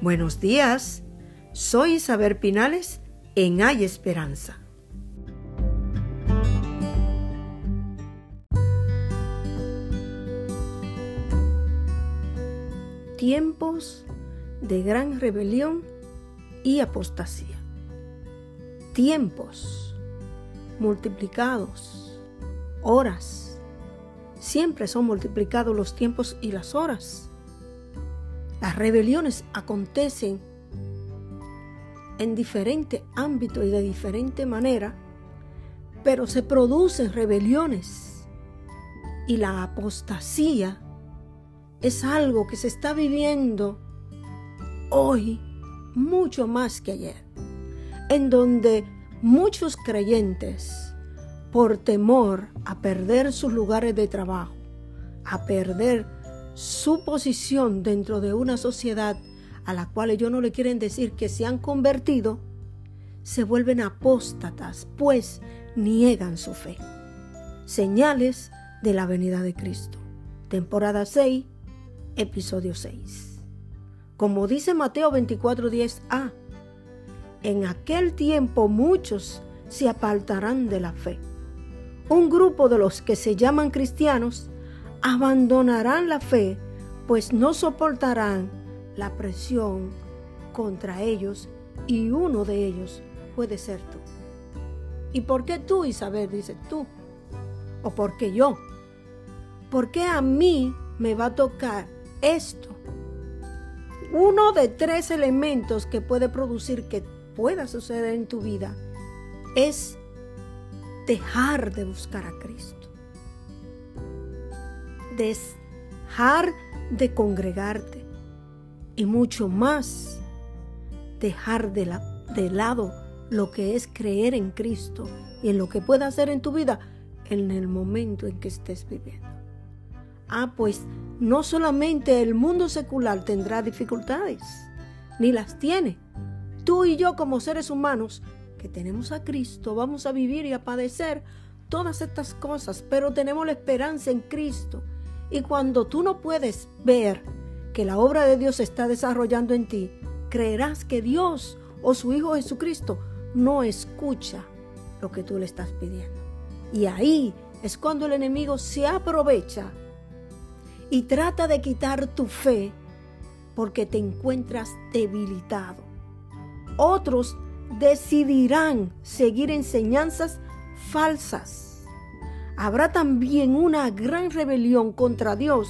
Buenos días, soy Isabel Pinales en Hay Esperanza. Tiempos de gran rebelión y apostasía. Tiempos multiplicados, horas. Siempre son multiplicados los tiempos y las horas. Las rebeliones acontecen en diferente ámbito y de diferente manera, pero se producen rebeliones. Y la apostasía es algo que se está viviendo hoy mucho más que ayer, en donde muchos creyentes, por temor a perder sus lugares de trabajo, a perder su posición dentro de una sociedad a la cual ellos no le quieren decir que se han convertido, se vuelven apóstatas, pues niegan su fe. Señales de la venida de Cristo. Temporada 6, episodio 6. Como dice Mateo 24:10a, en aquel tiempo muchos se apartarán de la fe. Un grupo de los que se llaman cristianos abandonarán la fe, pues no soportarán la presión contra ellos y uno de ellos puede ser tú. ¿Y por qué tú, Isabel? Dice tú. ¿O por qué yo? ¿Por qué a mí me va a tocar esto? Uno de tres elementos que puede producir que pueda suceder en tu vida es dejar de buscar a Cristo dejar de congregarte y mucho más dejar de, la, de lado lo que es creer en Cristo y en lo que pueda hacer en tu vida en el momento en que estés viviendo. Ah, pues no solamente el mundo secular tendrá dificultades, ni las tiene. Tú y yo como seres humanos que tenemos a Cristo vamos a vivir y a padecer todas estas cosas, pero tenemos la esperanza en Cristo y cuando tú no puedes ver que la obra de Dios se está desarrollando en ti, creerás que Dios o su Hijo Jesucristo no escucha lo que tú le estás pidiendo. Y ahí es cuando el enemigo se aprovecha y trata de quitar tu fe porque te encuentras debilitado. Otros decidirán seguir enseñanzas falsas habrá también una gran rebelión contra Dios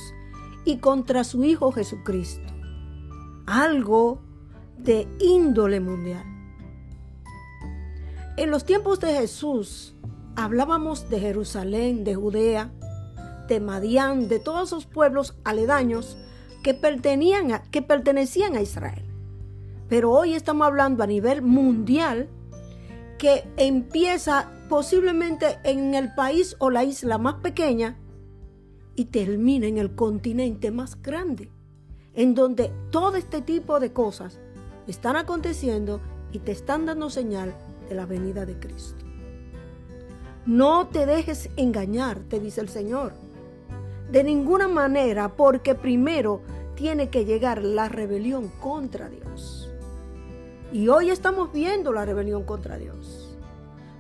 y contra su Hijo Jesucristo. Algo de índole mundial. En los tiempos de Jesús hablábamos de Jerusalén, de Judea, de Madián, de todos esos pueblos aledaños que, que pertenecían a Israel. Pero hoy estamos hablando a nivel mundial que empieza posiblemente en el país o la isla más pequeña y termina en el continente más grande, en donde todo este tipo de cosas están aconteciendo y te están dando señal de la venida de Cristo. No te dejes engañar, te dice el Señor. De ninguna manera, porque primero tiene que llegar la rebelión contra Dios. Y hoy estamos viendo la rebelión contra Dios.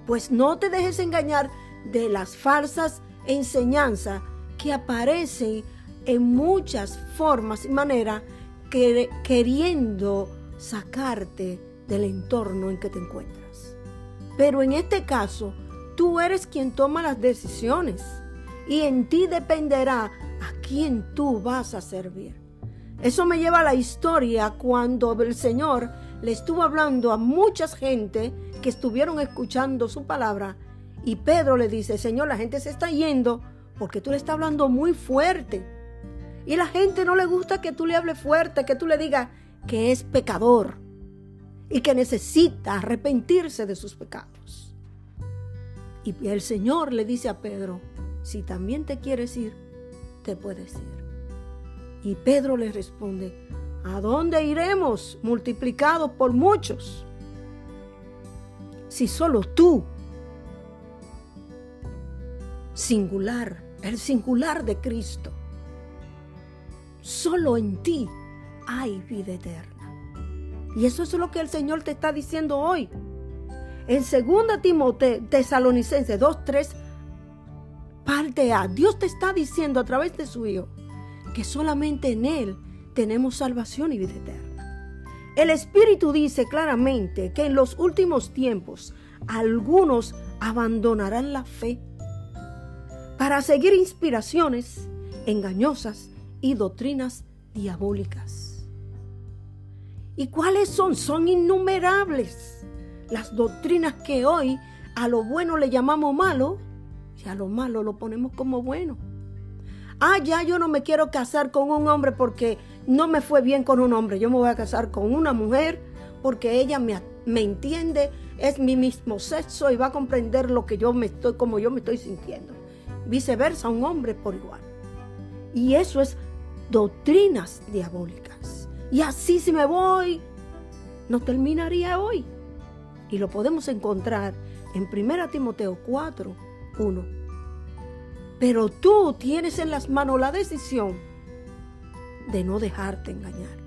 Pues no te dejes engañar de las falsas enseñanzas que aparecen en muchas formas y maneras queriendo sacarte del entorno en que te encuentras. Pero en este caso, tú eres quien toma las decisiones y en ti dependerá a quién tú vas a servir. Eso me lleva a la historia cuando el Señor le estuvo hablando a mucha gente que estuvieron escuchando su palabra y Pedro le dice, Señor, la gente se está yendo porque tú le estás hablando muy fuerte. Y la gente no le gusta que tú le hables fuerte, que tú le digas que es pecador y que necesita arrepentirse de sus pecados. Y el Señor le dice a Pedro, si también te quieres ir, te puedes ir. Y Pedro le responde, ¿a dónde iremos multiplicados por muchos? Si solo tú, singular, el singular de Cristo, solo en ti hay vida eterna. Y eso es lo que el Señor te está diciendo hoy. En 2 Timoteo, Tesalonicenses 2.3, parte A, Dios te está diciendo a través de su Hijo que solamente en Él tenemos salvación y vida eterna. El Espíritu dice claramente que en los últimos tiempos algunos abandonarán la fe para seguir inspiraciones engañosas y doctrinas diabólicas. ¿Y cuáles son? Son innumerables las doctrinas que hoy a lo bueno le llamamos malo y a lo malo lo ponemos como bueno. Ah, ya yo no me quiero casar con un hombre porque no me fue bien con un hombre. Yo me voy a casar con una mujer porque ella me, me entiende, es mi mismo sexo y va a comprender lo que yo me estoy, como yo me estoy sintiendo. Viceversa, un hombre por igual. Y eso es doctrinas diabólicas. Y así si me voy, no terminaría hoy. Y lo podemos encontrar en 1 Timoteo 4, 1. Pero tú tienes en las manos la decisión de no dejarte engañar.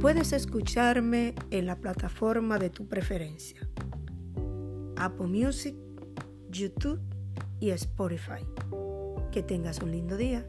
Puedes escucharme en la plataforma de tu preferencia. Apple Music, YouTube y Spotify. Que tengas un lindo día.